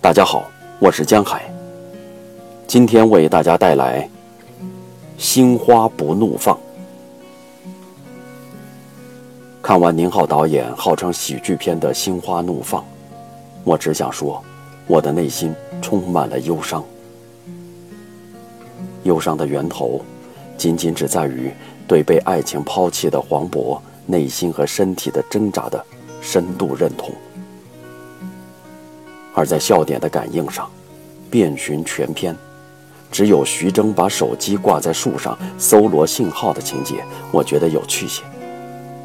大家好，我是江海。今天为大家带来《心花不怒放》。看完宁浩导演号称喜剧片的《心花怒放》，我只想说，我的内心充满了忧伤。忧伤的源头，仅仅只在于对被爱情抛弃的黄渤内心和身体的挣扎的深度认同。而在笑点的感应上，遍寻全篇，只有徐峥把手机挂在树上搜罗信号的情节，我觉得有趣些，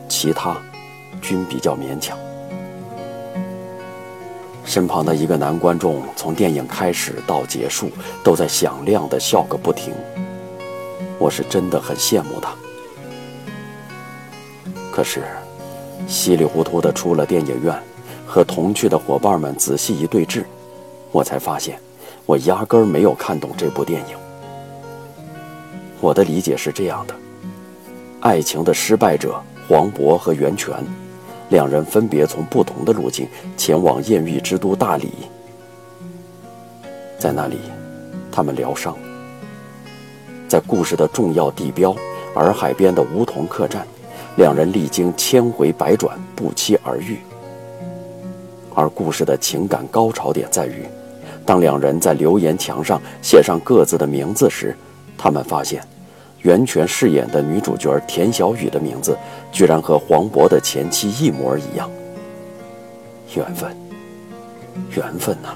其他均比较勉强。身旁的一个男观众从电影开始到结束都在响亮的笑个不停，我是真的很羡慕他。可是，稀里糊涂的出了电影院。和同去的伙伴们仔细一对峙，我才发现，我压根儿没有看懂这部电影。我的理解是这样的：爱情的失败者黄渤和袁泉，两人分别从不同的路径前往艳遇之都大理，在那里，他们疗伤。在故事的重要地标洱海边的梧桐客栈，两人历经千回百转，不期而遇。而故事的情感高潮点在于，当两人在留言墙上写上各自的名字时，他们发现，袁泉饰演的女主角田小雨的名字居然和黄渤的前妻一模一样。缘分，缘分呐！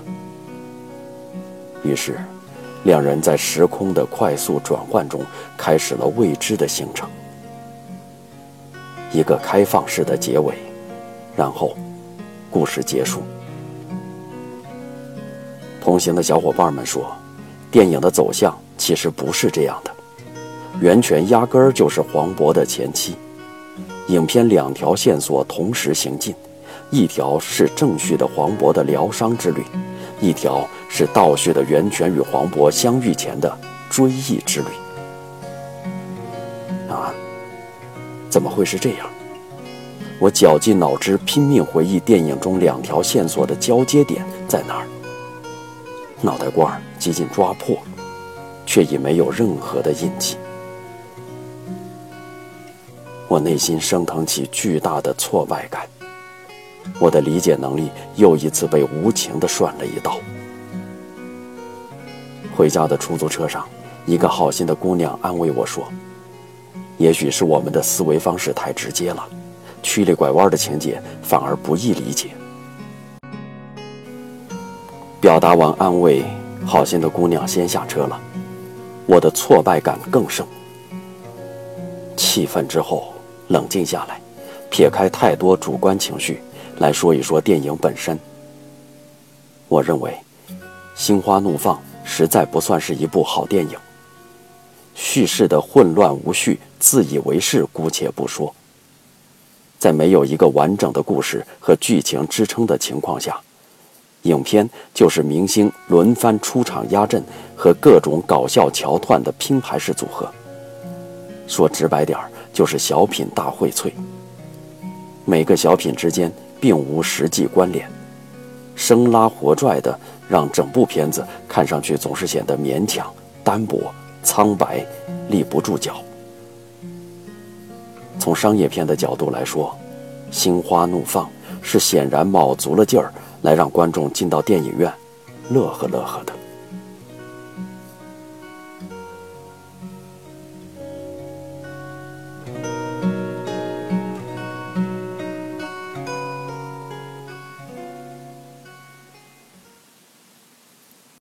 于是，两人在时空的快速转换中开始了未知的行程，一个开放式的结尾，然后。故事结束。同行的小伙伴们说，电影的走向其实不是这样的。袁泉压根儿就是黄渤的前妻。影片两条线索同时行进，一条是正序的黄渤的疗伤之旅，一条是倒叙的袁泉与黄渤相遇前的追忆之旅。怎么会是这样？我绞尽脑汁，拼命回忆电影中两条线索的交接点在哪儿。脑袋瓜儿几近抓破，却已没有任何的印记。我内心升腾起巨大的挫败感，我的理解能力又一次被无情地涮了一刀。回家的出租车上，一个好心的姑娘安慰我说：“也许是我们的思维方式太直接了。”曲里拐弯的情节反而不易理解。表达完安慰，好心的姑娘先下车了，我的挫败感更盛。气愤之后，冷静下来，撇开太多主观情绪，来说一说电影本身。我认为，《心花怒放》实在不算是一部好电影。叙事的混乱无序、自以为是，姑且不说。在没有一个完整的故事和剧情支撑的情况下，影片就是明星轮番出场压阵和各种搞笑桥段的拼排式组合。说直白点儿，就是小品大荟萃。每个小品之间并无实际关联，生拉活拽的，让整部片子看上去总是显得勉强、单薄、苍白，立不住脚。从商业片的角度来说，《心花怒放》是显然卯足了劲儿来让观众进到电影院，乐呵乐呵的。